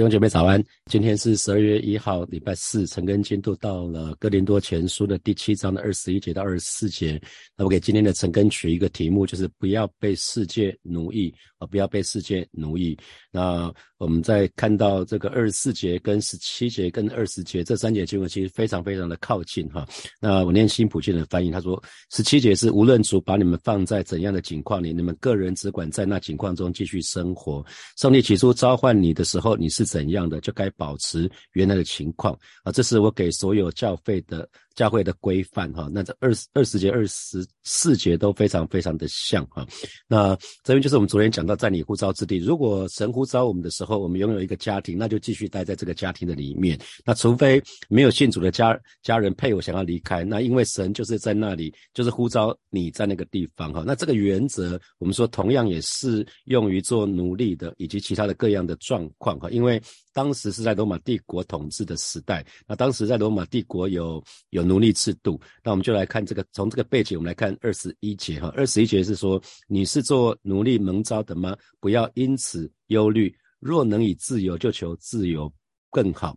弟兄姐妹早安，今天是十二月一号，礼拜四。陈根进度到了哥林多前书的第七章的二十一节到二十四节。那我给今天的陈根取一个题目，就是不要被世界奴役啊，不要被世界奴役。那我们在看到这个二十四节跟十七节跟二十节这三节经文，其实非常非常的靠近哈。那我念新普逊的翻译，他说十七节是无论主把你们放在怎样的境况里，你们个人只管在那境况中继续生活。上帝起初召唤你的时候，你是怎样的，就该保持原来的情况啊。这是我给所有教会的。教会的规范哈，那这二十二十节、二十四节都非常非常的像哈。那这边就是我们昨天讲到，在你呼召之地，如果神呼召我们的时候，我们拥有一个家庭，那就继续待在这个家庭的里面。那除非没有信主的家家人配偶想要离开，那因为神就是在那里，就是呼召你在那个地方哈。那这个原则，我们说同样也是用于做奴隶的以及其他的各样的状况哈。因为当时是在罗马帝国统治的时代，那当时在罗马帝国有有。奴隶制度，那我们就来看这个，从这个背景，我们来看二十一节哈。二十一节是说，你是做奴隶蒙招的吗？不要因此忧虑。若能以自由，就求自由更好。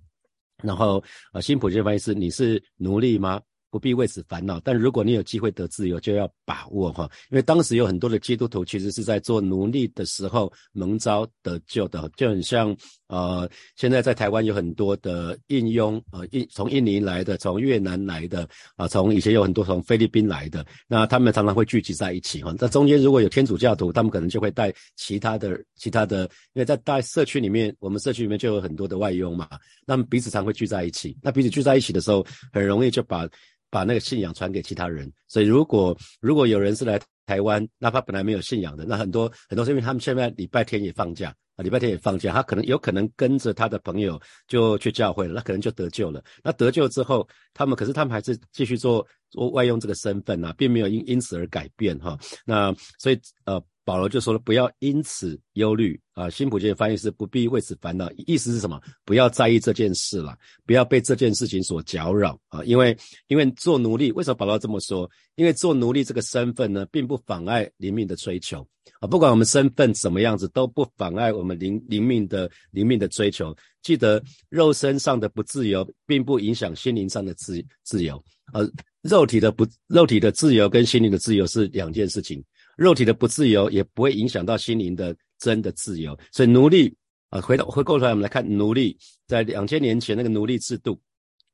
然后啊，新普世翻译是，你是奴隶吗？不必为此烦恼，但如果你有机会得自由，就要把握哈，因为当时有很多的基督徒其实是在做奴隶的时候蒙招得救的，就很像呃，现在在台湾有很多的印佣呃印从印尼来的，从越南来的啊，从以前有很多从菲律宾来的，那他们常常会聚集在一起哈。那中间如果有天主教徒，他们可能就会带其他的其他的，因为在大社区里面，我们社区里面就有很多的外佣嘛，那么彼此常会聚在一起，那彼此聚在一起的时候，很容易就把。把那个信仰传给其他人，所以如果如果有人是来台湾，哪怕本来没有信仰的，那很多很多是因为他们现在礼拜天也放假啊，礼拜天也放假，他可能有可能跟着他的朋友就去教会了，那可能就得救了。那得救之后，他们可是他们还是继续做做外用这个身份啊，并没有因因此而改变哈。那所以呃。保罗就说了，不要因此忧虑啊。新普的翻译是不必为此烦恼，意思是什么？不要在意这件事了，不要被这件事情所搅扰啊。因为因为做奴隶，为什么保罗这么说？因为做奴隶这个身份呢，并不妨碍灵命的追求啊。不管我们身份怎么样子，都不妨碍我们灵灵命的灵命的追求。记得肉身上的不自由，并不影响心灵上的自自由。呃，肉体的不肉体的自由跟心灵的自由是两件事情。肉体的不自由也不会影响到心灵的真的自由，所以奴隶啊，回到回过头来，我们来看奴隶在两千年前那个奴隶制度，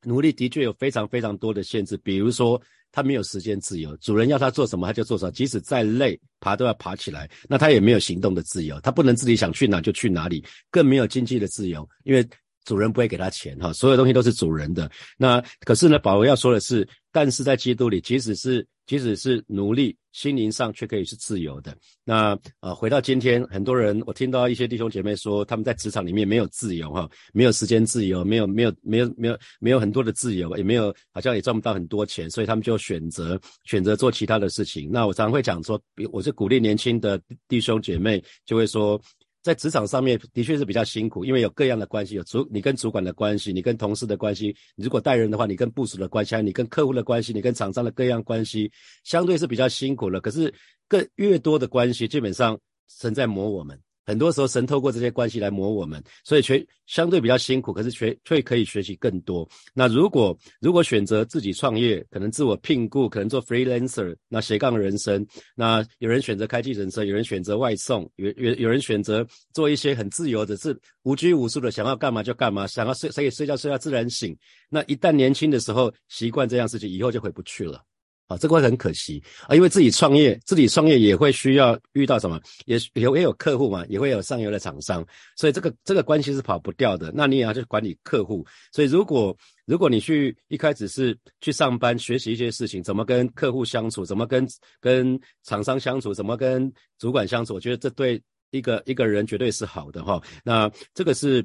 奴隶的确有非常非常多的限制，比如说他没有时间自由，主人要他做什么他就做什么，即使再累爬都要爬起来，那他也没有行动的自由，他不能自己想去哪就去哪里，更没有经济的自由，因为主人不会给他钱哈，所有东西都是主人的。那可是呢，保罗要说的是，但是在基督里，即使是即使是奴隶。心灵上却可以是自由的。那呃，回到今天，很多人我听到一些弟兄姐妹说，他们在职场里面没有自由哈，没有时间自由，没有没有没有没有没有很多的自由，也没有好像也赚不到很多钱，所以他们就选择选择做其他的事情。那我常常会讲说，我是鼓励年轻的弟兄姐妹，就会说。在职场上面的确是比较辛苦，因为有各样的关系，有主你跟主管的关系，你跟同事的关系，你如果带人的话，你跟部署的关系，你跟客户的关系，你跟厂商的各样关系，相对是比较辛苦了。可是更越多的关系，基本上存在磨我们。很多时候，神透过这些关系来磨我们，所以学相对比较辛苦，可是学却可以学习更多。那如果如果选择自己创业，可能自我聘雇，可能做 freelancer，那斜杠人生。那有人选择开计程车，有人选择外送，有有有人选择做一些很自由的，是无拘无束的，想要干嘛就干嘛，想要睡可以睡觉睡到自然醒。那一旦年轻的时候习惯这样事情，以后就回不去了。啊，这个会很可惜啊，因为自己创业，自己创业也会需要遇到什么，也也也有客户嘛，也会有上游的厂商，所以这个这个关系是跑不掉的。那你也要去管理客户，所以如果如果你去一开始是去上班学习一些事情，怎么跟客户相处，怎么跟跟厂商相处，怎么跟主管相处，我觉得这对一个一个人绝对是好的哈。那这个是。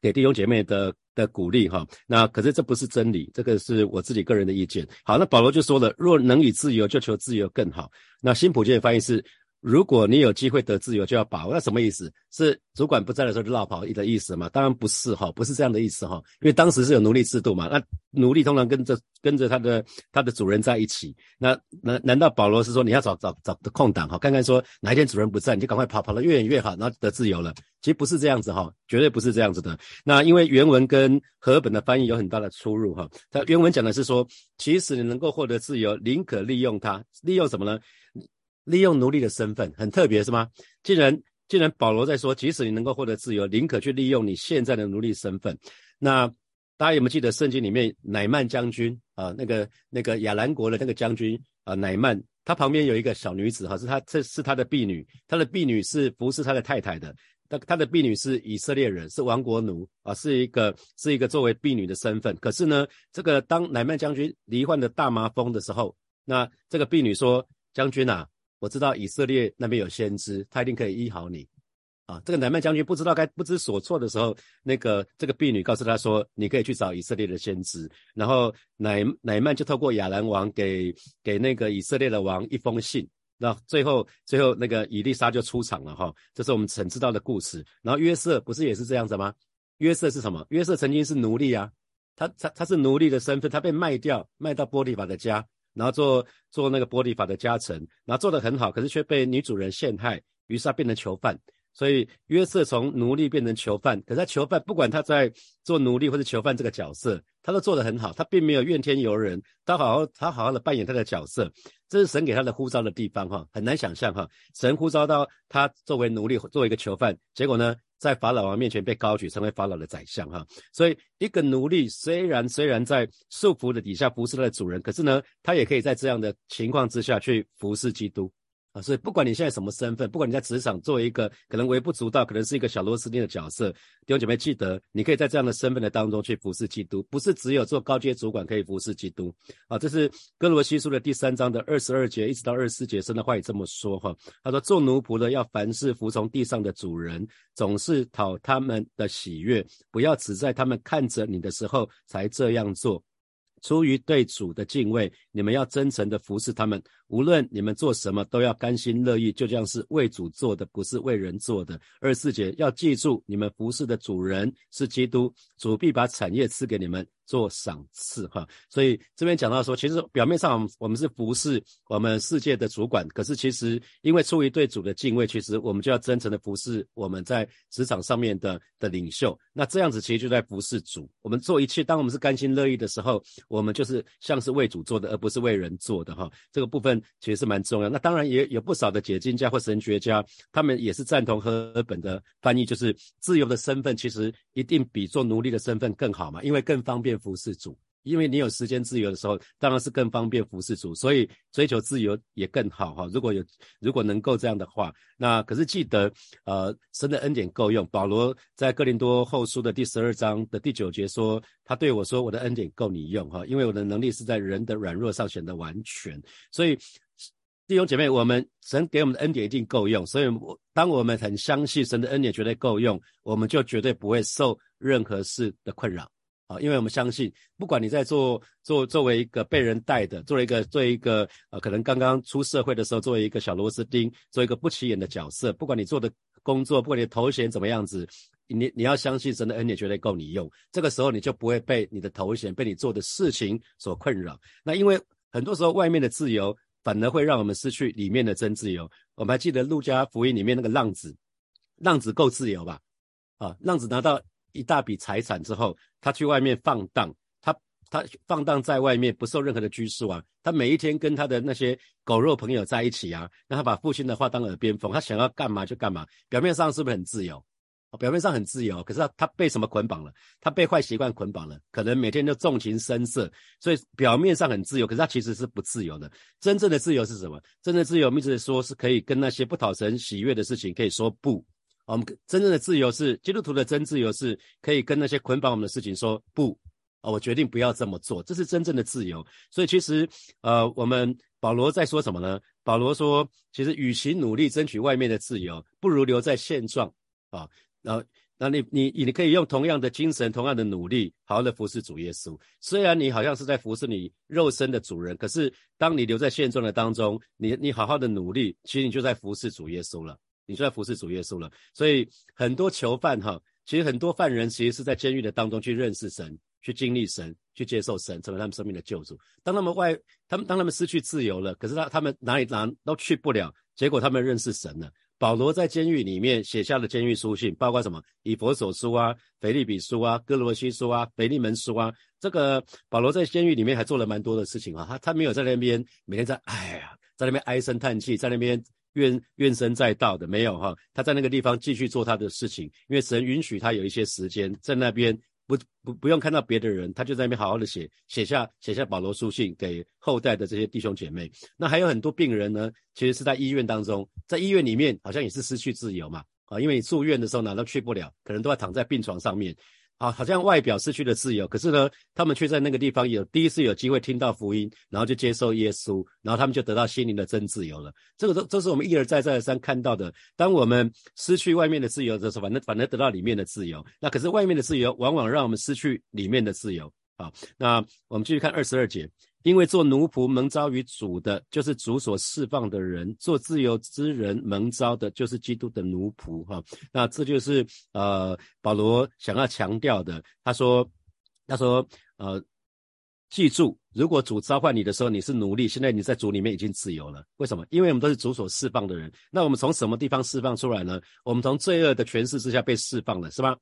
给弟兄姐妹的的鼓励哈，那可是这不是真理，这个是我自己个人的意见。好，那保罗就说了，若能以自由，就求自由更好。那新普界的翻译是，如果你有机会得自由，就要把握。那什么意思？是主管不在的时候就绕跑的意思吗？当然不是哈，不是这样的意思哈。因为当时是有奴隶制度嘛，那奴隶通常跟着跟着他的他的主人在一起。那难难道保罗是说你要找找找的空档哈，看看说哪一天主人不在，你就赶快跑跑得越远越好，然后得自由了？其实不是这样子哈，绝对不是这样子的。那因为原文跟和本的翻译有很大的出入哈。它原文讲的是说，其实你能够获得自由，宁可利用它，利用什么呢？利用奴隶的身份很特别是吗？既然既然保罗在说，即使你能够获得自由，宁可去利用你现在的奴隶身份。那大家有没有记得圣经里面乃曼将军啊？那个那个亚兰国的那个将军啊，乃曼，他旁边有一个小女子哈，是他这是他的婢女，他的婢女是服侍他的太太的。他他的婢女是以色列人，是亡国奴啊，是一个是一个作为婢女的身份。可是呢，这个当乃曼将军罹患的大麻风的时候，那这个婢女说：“将军啊。”我知道以色列那边有先知，他一定可以医好你，啊，这个乃曼将军不知道该不知所措的时候，那个这个婢女告诉他说，你可以去找以色列的先知，然后乃乃曼就透过亚兰王给给那个以色列的王一封信，那最后最后那个以利沙就出场了哈，这是我们曾知道的故事。然后约瑟不是也是这样子吗？约瑟是什么？约瑟曾经是奴隶啊，他他他是奴隶的身份，他被卖掉，卖到波利法的家。然后做做那个玻璃法的加成，然后做得很好，可是却被女主人陷害，于是他变成囚犯。所以约瑟从奴隶变成囚犯，可是他囚犯不管他在做奴隶或者囚犯这个角色，他都做得很好，他并没有怨天尤人，他好好他好好的扮演他的角色，这是神给他的呼召的地方哈，很难想象哈，神呼召到他作为奴隶，作为一个囚犯，结果呢？在法老王面前被高举，成为法老的宰相，哈。所以一个奴隶虽然虽然在束缚的底下服侍他的主人，可是呢，他也可以在这样的情况之下去服侍基督。啊，所以不管你现在什么身份，不管你在职场作为一个可能微不足道，可能是一个小螺丝钉的角色，弟兄姐妹记得，你可以在这样的身份的当中去服侍基督，不是只有做高阶主管可以服侍基督。啊，这是哥罗西书的第三章的二十二节一直到二十四节，神的话也这么说哈。他说，做奴仆的要凡事服从地上的主人，总是讨他们的喜悦，不要只在他们看着你的时候才这样做。出于对主的敬畏，你们要真诚的服侍他们。无论你们做什么，都要甘心乐意，就像是为主做的，不是为人做的。二十四节要记住，你们服侍的主人是基督，主必把产业赐给你们。做赏赐哈，所以这边讲到说，其实表面上我们是服侍我们世界的主管，可是其实因为出于对主的敬畏，其实我们就要真诚的服侍我们在职场上面的的领袖。那这样子其实就在服侍主。我们做一切，当我们是甘心乐意的时候，我们就是像是为主做的，而不是为人做的哈。这个部分其实是蛮重要。那当然也有不少的解经家或神学家，他们也是赞同和本的翻译，就是自由的身份其实一定比做奴隶的身份更好嘛，因为更方便。服侍主，因为你有时间自由的时候，当然是更方便服侍主，所以追求自由也更好哈。如果有如果能够这样的话，那可是记得，呃，神的恩典够用。保罗在哥林多后书的第十二章的第九节说，他对我说：“我的恩典够你用哈，因为我的能力是在人的软弱上显得完全。”所以弟兄姐妹，我们神给我们的恩典一定够用。所以，我当我们很相信神的恩典绝对够用，我们就绝对不会受任何事的困扰。啊，因为我们相信，不管你在做做作为一个被人带的，作为一个作为一个呃，可能刚刚出社会的时候，作为一个小螺丝钉，做一个不起眼的角色，不管你做的工作，不管你的头衔怎么样子，你你要相信神的恩典绝对够你用。这个时候你就不会被你的头衔、被你做的事情所困扰。那因为很多时候外面的自由反而会让我们失去里面的真自由。我们还记得路加福音里面那个浪子，浪子够自由吧？啊，浪子拿到。一大笔财产之后，他去外面放荡，他他放荡在外面不受任何的拘束啊，他每一天跟他的那些狗肉朋友在一起啊，让他把父亲的话当耳边风，他想要干嘛就干嘛，表面上是不是很自由？表面上很自由，可是他他被什么捆绑了？他被坏习惯捆绑了，可能每天都纵情声色，所以表面上很自由，可是他其实是不自由的。真正的自由是什么？真正的自由，意思是说是可以跟那些不讨神喜悦的事情可以说不。我们真正的自由是基督徒的真自由，是可以跟那些捆绑我们的事情说不啊！我决定不要这么做，这是真正的自由。所以其实，呃，我们保罗在说什么呢？保罗说，其实与其努力争取外面的自由，不如留在现状啊。然后那你你你可以用同样的精神、同样的努力，好好的服侍主耶稣。虽然你好像是在服侍你肉身的主人，可是当你留在现状的当中，你你好好的努力，其实你就在服侍主耶稣了，你就在服侍主耶稣了。所以很多囚犯哈，其实很多犯人其实是在监狱的当中去认识神，去经历神，去接受神，成为他们生命的救主。当他们外，他们当他们失去自由了，可是他他们哪里哪都去不了，结果他们认识神了。保罗在监狱里面写下了监狱书信，包括什么？以佛所书啊、腓利比书啊、哥罗西书啊、腓利门书啊。这个保罗在监狱里面还做了蛮多的事情啊。他他没有在那边每天在哎呀，在那边唉声叹气，在那边怨怨声载道的，没有哈。他在那个地方继续做他的事情，因为神允许他有一些时间在那边。不不不用看到别的人，他就在那边好好的写写下写下保罗书信给后代的这些弟兄姐妹。那还有很多病人呢，其实是在医院当中，在医院里面好像也是失去自由嘛啊，因为你住院的时候哪都去不了，可能都要躺在病床上面。好，好像外表失去了自由，可是呢，他们却在那个地方有第一次有机会听到福音，然后就接受耶稣，然后他们就得到心灵的真自由了。这个都都是我们一而再再而三看到的。当我们失去外面的自由的时候，反正反而得到里面的自由。那可是外面的自由往往让我们失去里面的自由。好，那我们继续看二十二节。因为做奴仆蒙召于主的，就是主所释放的人；做自由之人蒙召的，就是基督的奴仆。哈，那这就是呃保罗想要强调的。他说，他说，呃，记住，如果主召唤你的时候你是奴隶，现在你在主里面已经自由了。为什么？因为我们都是主所释放的人。那我们从什么地方释放出来呢？我们从罪恶的权势之下被释放了，是吧？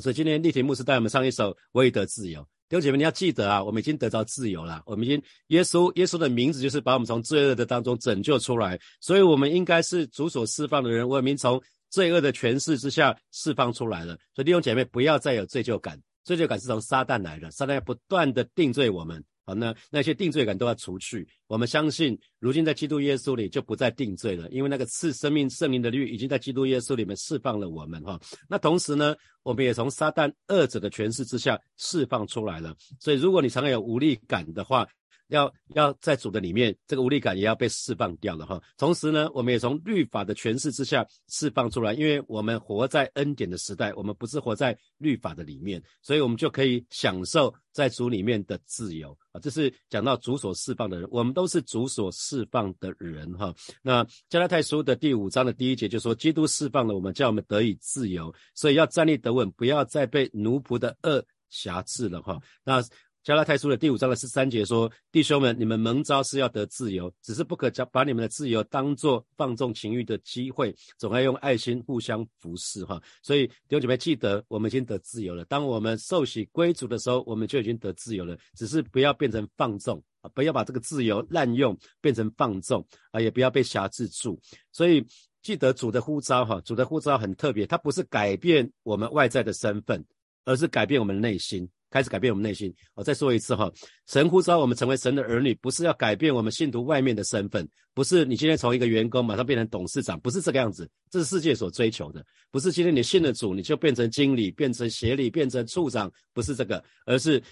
所以今天立题牧师带我们唱一首《我已得自由》。弟兄姐妹，你要记得啊，我们已经得到自由了。我们已经耶稣，耶稣的名字就是把我们从罪恶的当中拯救出来，所以我们应该是主所释放的人。我们从罪恶的权势之下释放出来了。所以弟兄姐妹，不要再有罪疚感，罪疚感是从撒旦来的，撒旦要不断的定罪我们。好，那那些定罪感都要除去。我们相信，如今在基督耶稣里就不再定罪了，因为那个赐生命圣灵的律已经在基督耶稣里面释放了我们哈。那同时呢，我们也从撒旦二者的权势之下释放出来了。所以，如果你常常有无力感的话，要要在主的里面，这个无力感也要被释放掉了哈。同时呢，我们也从律法的诠释之下释放出来，因为我们活在恩典的时代，我们不是活在律法的里面，所以我们就可以享受在主里面的自由啊。这是讲到主所释放的人，我们都是主所释放的人哈。那加拉太书的第五章的第一节就说，基督释放了我们，叫我们得以自由，所以要站立得稳，不要再被奴仆的恶辖制了哈。那加拉太书的第五章的十三节说：“弟兄们，你们蒙召是要得自由，只是不可将把你们的自由当作放纵情欲的机会，总要用爱心互相服侍。”哈，所以弟兄姐妹记得，我们已经得自由了。当我们受洗归主的时候，我们就已经得自由了。只是不要变成放纵啊，不要把这个自由滥用，变成放纵啊，也不要被辖制住。所以记得主的呼召，哈，主的呼召很特别，它不是改变我们外在的身份，而是改变我们内心。开始改变我们内心。我再说一次哈，神呼召我们成为神的儿女，不是要改变我们信徒外面的身份，不是你今天从一个员工马上变成董事长，不是这个样子。这是世界所追求的，不是今天你信了主，你就变成经理、变成协理、变成处长，不是这个，而是。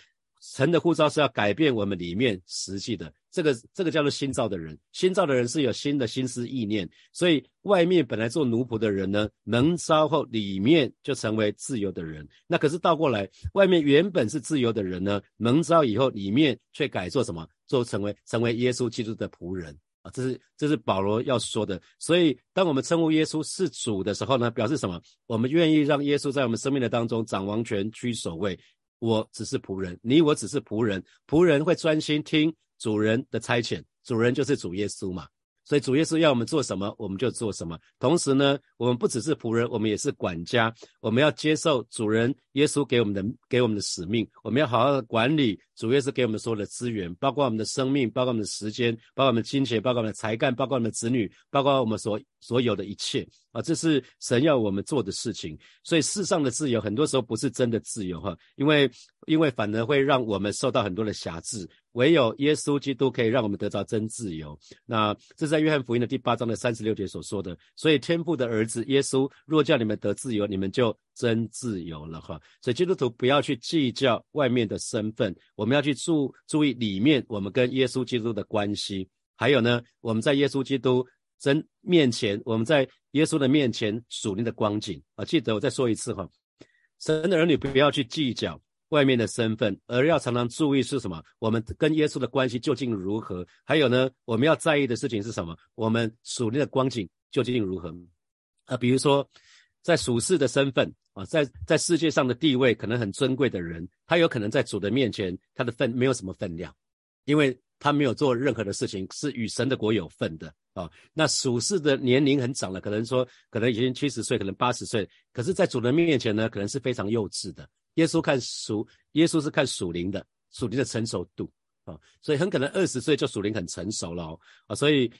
神的呼召是要改变我们里面实际的，这个这个叫做新造的人。新造的人是有新的心思意念，所以外面本来做奴仆的人呢，蒙召后里面就成为自由的人。那可是倒过来，外面原本是自由的人呢，蒙召以后里面却改做什么？做成为成为耶稣基督的仆人啊！这是这是保罗要说的。所以当我们称呼耶稣是主的时候呢，表示什么？我们愿意让耶稣在我们生命的当中掌王权、居首位。我只是仆人，你我只是仆人，仆人会专心听主人的差遣，主人就是主耶稣嘛。所以主耶稣要我们做什么，我们就做什么。同时呢，我们不只是仆人，我们也是管家。我们要接受主人耶稣给我们的给我们的使命，我们要好好的管理主耶稣给我们所有的资源，包括我们的生命，包括我们的时间，包括我们金钱，包括我们的才干，包括我们的子女，包括我们所所有的一切啊！这是神要我们做的事情。所以世上的自由，很多时候不是真的自由哈，因为因为反而会让我们受到很多的辖制。唯有耶稣基督可以让我们得到真自由。那这在约翰福音的第八章的三十六节所说的。所以天父的儿子耶稣若叫你们得自由，你们就真自由了哈。所以基督徒不要去计较外面的身份，我们要去注注意里面我们跟耶稣基督的关系。还有呢，我们在耶稣基督神面前，我们在耶稣的面前属灵的光景啊。记得我再说一次哈，神的儿女不要去计较外面的身份，而要常常注意是什么？我们跟耶稣的关系究竟如何？还有呢，我们要在意的事情是什么？我们属灵的光景究竟如何？啊，比如说在属世的身份啊，在在世界上的地位可能很尊贵的人，他有可能在主的面前，他的份没有什么分量，因为他没有做任何的事情是与神的国有份的啊。那属世的年龄很长了，可能说可能已经七十岁，可能八十岁，可是，在主的面前呢，可能是非常幼稚的。耶稣看属，耶稣是看属灵的，属灵的成熟度啊，所以很可能二十岁就属灵很成熟了哦啊，所以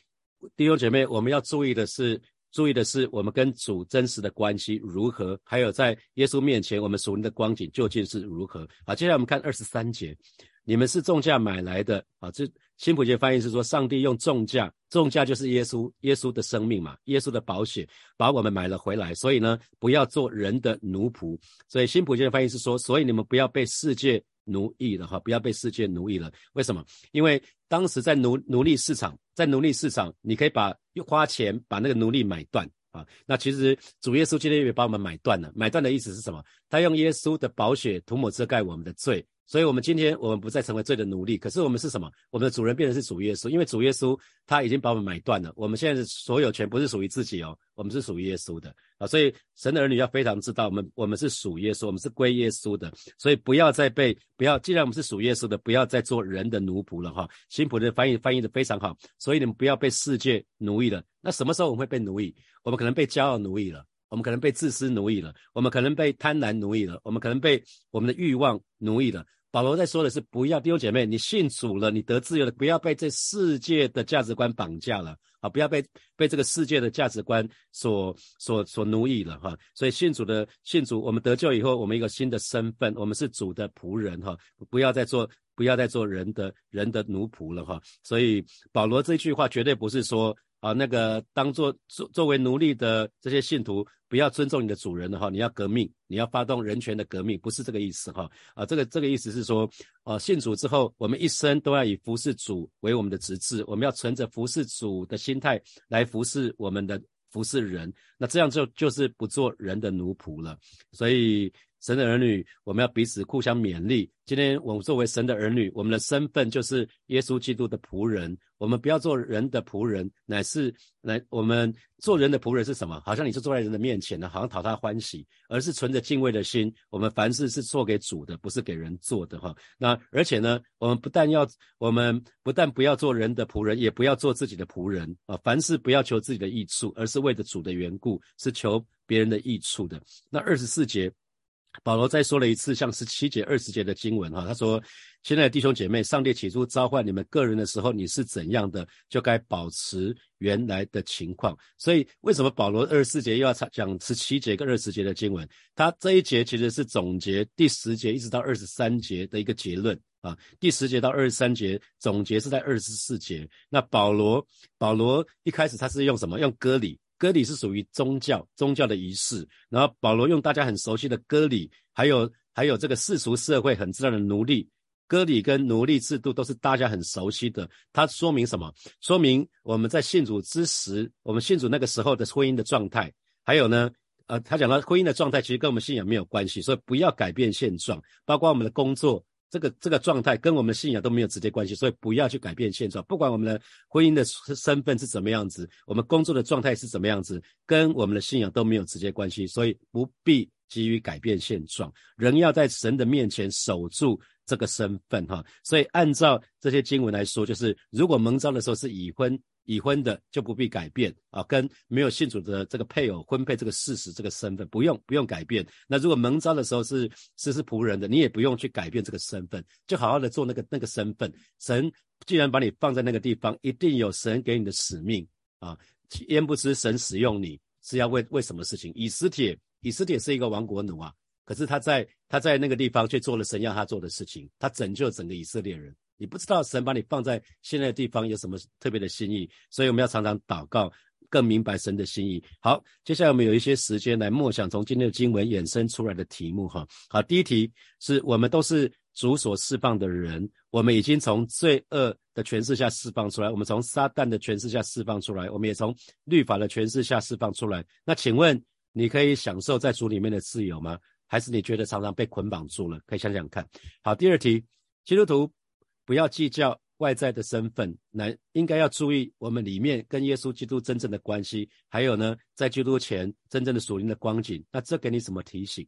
弟兄姐妹，我们要注意的是，注意的是我们跟主真实的关系如何，还有在耶稣面前我们属灵的光景究竟是如何啊？接下来我们看二十三节，你们是重价买来的啊，这新普节翻译是说，上帝用重价，重价就是耶稣，耶稣的生命嘛，耶稣的宝血把我们买了回来，所以呢，不要做人的奴仆。所以新普节翻译是说，所以你们不要被世界奴役了哈，不要被世界奴役了。为什么？因为当时在奴奴隶市场，在奴隶市场，你可以把花钱把那个奴隶买断啊。那其实主耶稣今天也把我们买断了，买断的意思是什么？他用耶稣的宝血涂抹遮盖我们的罪。所以，我们今天我们不再成为罪的奴隶，可是我们是什么？我们的主人变成是主耶稣，因为主耶稣他已经把我们买断了。我们现在的所有权不是属于自己哦，我们是属于耶稣的啊。所以，神的儿女要非常知道，我们我们是属耶稣，我们是归耶稣的。所以，不要再被不要，既然我们是属耶稣的，不要再做人的奴仆了哈。新普的翻译翻译的非常好，所以你们不要被世界奴役了。那什么时候我们会被奴役？我们可能被骄傲奴役了，我们可能被自私奴役了，我们可能被贪婪奴役了，我们可能被我们的欲望奴役了。保罗在说的是，不要弟兄姐妹，你信主了，你得自由了，不要被这世界的价值观绑架了啊！不要被被这个世界的价值观所所所奴役了哈！所以信主的信主，我们得救以后，我们一个新的身份，我们是主的仆人哈！不要再做不要再做人的人的奴仆了哈！所以保罗这句话绝对不是说。啊，那个当做作作为奴隶的这些信徒，不要尊重你的主人的哈，你要革命，你要发动人权的革命，不是这个意思哈。啊，这个这个意思是说，啊，信主之后，我们一生都要以服侍主为我们的职志，我们要存着服侍主的心态来服侍我们的服侍人，那这样就就是不做人的奴仆了。所以。神的儿女，我们要彼此互相勉励。今天我们作为神的儿女，我们的身份就是耶稣基督的仆人。我们不要做人的仆人，乃是来我们做人的仆人是什么？好像你是坐在人的面前呢，好像讨他欢喜，而是存着敬畏的心。我们凡事是做给主的，不是给人做的哈。那而且呢，我们不但要，我们不但不要做人的仆人，也不要做自己的仆人啊。凡事不要求自己的益处，而是为着主的缘故，是求别人的益处的。那二十四节。保罗再说了一次，像十七节、二十节的经文哈，他说：“现在弟兄姐妹，上帝起初召唤你们个人的时候，你是怎样的，就该保持原来的情况。”所以，为什么保罗二十四节又要讲十七节跟二十节的经文？他这一节其实是总结第十节一直到二十三节的一个结论啊。第十节到二十三节总结是在二十四节。那保罗，保罗一开始他是用什么？用割礼。割礼是属于宗教宗教的仪式，然后保罗用大家很熟悉的割礼，还有还有这个世俗社会很自然的奴隶割礼跟奴隶制度都是大家很熟悉的。它说明什么？说明我们在信主之时，我们信主那个时候的婚姻的状态。还有呢，呃，他讲到婚姻的状态其实跟我们信仰没有关系，所以不要改变现状，包括我们的工作。这个这个状态跟我们的信仰都没有直接关系，所以不要去改变现状。不管我们的婚姻的身份是怎么样子，我们工作的状态是怎么样子，跟我们的信仰都没有直接关系，所以不必急于改变现状。人要在神的面前守住这个身份，哈。所以按照这些经文来说，就是如果蒙召的时候是已婚。已婚的就不必改变啊，跟没有信主的这个配偶婚配这个事实、这个身份不用不用改变。那如果蒙召的时候是是是仆人的，你也不用去改变这个身份，就好好的做那个那个身份。神既然把你放在那个地方，一定有神给你的使命啊。焉不知神使用你是要为为什么事情？以斯帖，以斯帖是一个亡国奴啊，可是他在他在那个地方却做了神要他做的事情，他拯救整个以色列人。你不知道神把你放在现在的地方有什么特别的心意，所以我们要常常祷告，更明白神的心意。好，接下来我们有一些时间来默想从今天的经文衍生出来的题目哈。好，第一题是我们都是主所释放的人，我们已经从罪恶的权势下释放出来，我们从撒旦的权势下释放出来，我们也从律法的权势下释放出来。那请问你可以享受在主里面的自由吗？还是你觉得常常被捆绑住了？可以想想看。好，第二题，基督徒不要计较外在的身份，那应该要注意我们里面跟耶稣基督真正的关系，还有呢，在基督前真正的属灵的光景。那这给你什么提醒？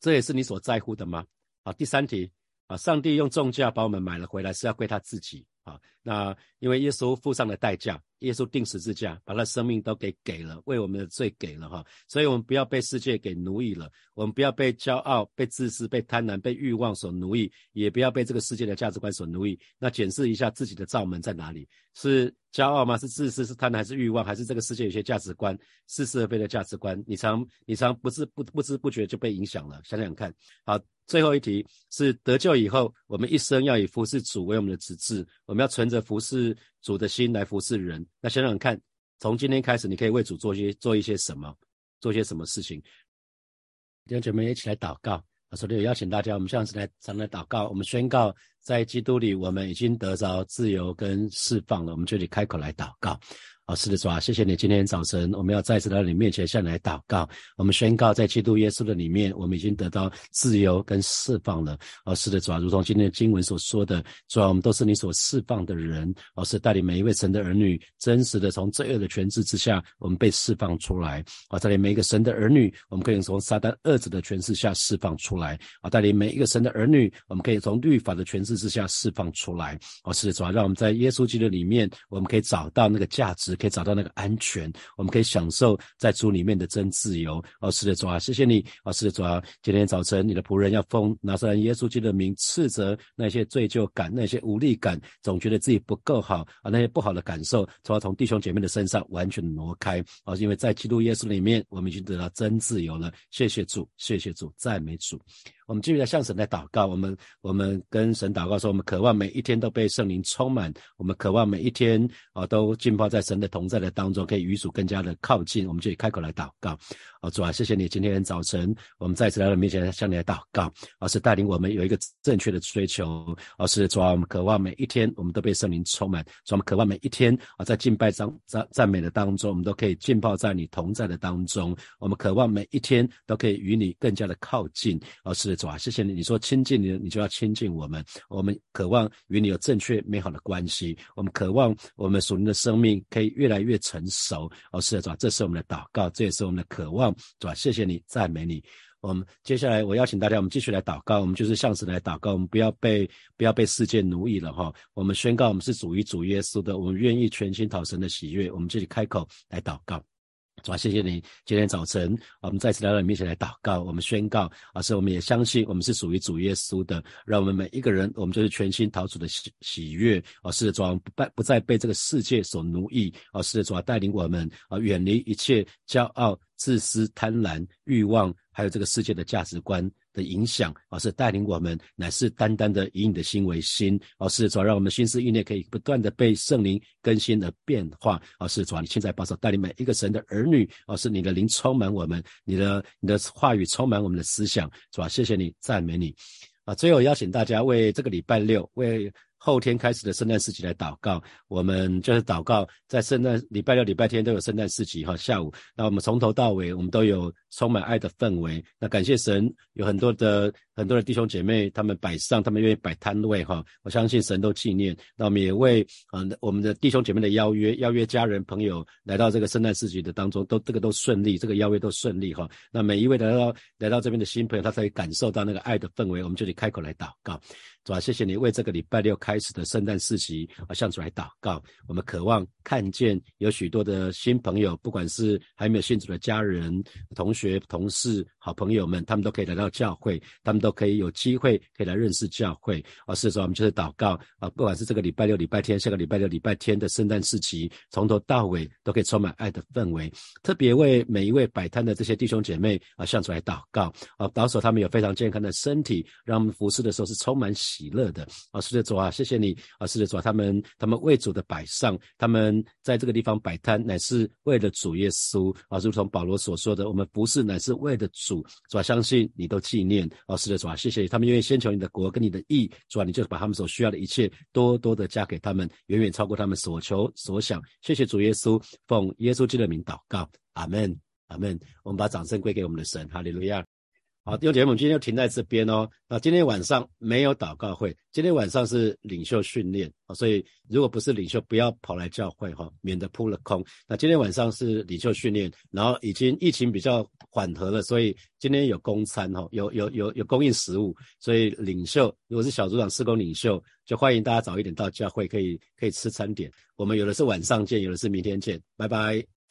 这也是你所在乎的吗？好，第三题，啊，上帝用重价把我们买了回来，是要归他自己。啊，那因为耶稣付上了代价。耶稣定十字架，把他生命都给给了，为我们的罪给了哈，所以我们不要被世界给奴役了，我们不要被骄傲、被自私、被贪婪、被欲望所奴役，也不要被这个世界的价值观所奴役。那检视一下自己的罩门在哪里？是骄傲吗？是自私？是贪婪？还是欲望？还是这个世界有些价值观似是而非的价值观？你常你常不知不不知不觉就被影响了。想想看，好，最后一题是得救以后，我们一生要以服侍主为我们的职志，我们要存着服侍。主的心来服侍人，那想想看，从今天开始，你可以为主做些做一些什么，做些什么事情？弟兄姐妹一起来祷告。首先邀请大家，我们现在来常来祷告。我们宣告，在基督里，我们已经得着自由跟释放了。我们就得开口来祷告。好，是的，主啊，谢谢你。今天早晨，我们要再次到你面前向来祷告。我们宣告，在基督耶稣的里面，我们已经得到自由跟释放了。哦，是的，主啊，如同今天的经文所说的，主啊，我们都是你所释放的人。哦，是带领每一位神的儿女，真实的从罪恶的权势之下，我们被释放出来。啊，带领每一个神的儿女，我们可以从撒旦恶者的权势下释放出来。啊，带领每一个神的儿女，我们可以从律法的权势之下释放出来。哦，是的，主啊，让我们在耶稣基督里面，我们可以找到那个价值。可以找到那个安全，我们可以享受在主里面的真自由。哦，是的，主啊，谢谢你。哦，是的，主啊，今天早晨你的仆人要封拿撒勒耶稣基督的名斥责那些罪疚感、那些无力感，总觉得自己不够好啊，那些不好的感受，从要从弟兄姐妹的身上完全挪开。哦，因为在基督耶稣里面，我们已经得到真自由了。谢谢主，谢谢主，赞美主。我们继续在向神来祷告，我们我们跟神祷祷告说，我们渴望每一天都被圣灵充满，我们渴望每一天啊都浸泡在神的同在的当中，可以与主更加的靠近。我们就以开口来祷告，啊主啊，谢谢你今天早晨，我们再次来到面前向你来祷告，而是带领我们有一个正确的追求，而是主啊，我们渴望每一天我们都被圣灵充满，主我们渴望每一天啊在敬拜赞赞赞美的当中，我们都可以浸泡在你同在的当中，我们渴望每一天都可以与你更加的靠近，而是。主啊，谢谢你！你说亲近你，你就要亲近我们。我们渴望与你有正确美好的关系。我们渴望我们属灵的生命可以越来越成熟。哦，是的，主，这是我们的祷告，这也是我们的渴望。主啊，谢谢你，赞美你。我们接下来我邀请大家，我们继续来祷告。我们就是向神来祷告，我们不要被不要被世界奴役了哈。我们宣告，我们是主于主耶稣的，我们愿意全心讨神的喜悦。我们这里开口来祷告。主啊，谢谢你！今天早晨，我们再次来到你面前来祷告，我们宣告，而是我们也相信，我们是属于主耶稣的。让我们每一个人，我们就是全心逃出的喜喜悦，而是主不不不再被这个世界所奴役，而是主带领我们啊，远离一切骄傲、自私、贪婪、欲望，还有这个世界的价值观。的影响，而是带领我们，乃是单单的以你的心为心，而是主让我们心思意念可以不断的被圣灵更新的变化，而是主你现在保守带领每一个神的儿女，而是你的灵充满我们，你的你的话语充满我们的思想，是吧？谢谢你，赞美你，啊！最后邀请大家为这个礼拜六为。后天开始的圣诞市集来祷告，我们就是祷告，在圣诞礼拜六、礼拜天都有圣诞市集哈，下午，那我们从头到尾，我们都有充满爱的氛围。那感谢神，有很多的很多的弟兄姐妹，他们摆上，他们愿意摆摊位哈，我相信神都纪念。那我们也为嗯我们的弟兄姐妹的邀约，邀约家人朋友来到这个圣诞市集的当中，都这个都顺利，这个邀约都顺利哈。那每一位来到来到这边的新朋友，他才感受到那个爱的氛围，我们就得开口来祷告。主啊，谢谢你为这个礼拜六开始的圣诞市集啊向主来祷告。我们渴望看见有许多的新朋友，不管是还没有信主的家人、同学、同事、好朋友们，他们都可以来到教会，他们都可以有机会可以来认识教会。啊，是说我们就是祷告啊，不管是这个礼拜六、礼拜天，下个礼拜六、礼拜天的圣诞市集，从头到尾都可以充满爱的氛围。特别为每一位摆摊的这些弟兄姐妹啊向主来祷告啊，保守他们有非常健康的身体，让我们服侍的时候是充满。喜乐的。啊，是的主啊，谢谢你。啊，是的主啊，他们他们为主的摆上，他们在这个地方摆摊，乃是为了主耶稣。啊，如同保罗所说的，我们不是乃是为了主，主啊，相信你都纪念。啊，是的主啊，谢谢你，他们愿意先求你的国跟你的义，主啊，你就把他们所需要的一切多多的加给他们，远远超过他们所求所想，谢谢主耶稣，奉耶稣基督的名祷告，阿门，阿门。我们把掌声归给我们的神，哈利路亚。好，弟兄姐，我们今天就停在这边哦。那今天晚上没有祷告会，今天晚上是领袖训练啊，所以如果不是领袖，不要跑来教会哈，免得扑了空。那今天晚上是领袖训练，然后已经疫情比较缓和了，所以今天有供餐哈，有有有有供应食物，所以领袖如果是小组长、施工领袖，就欢迎大家早一点到教会，可以可以吃餐点。我们有的是晚上见，有的是明天见，拜拜。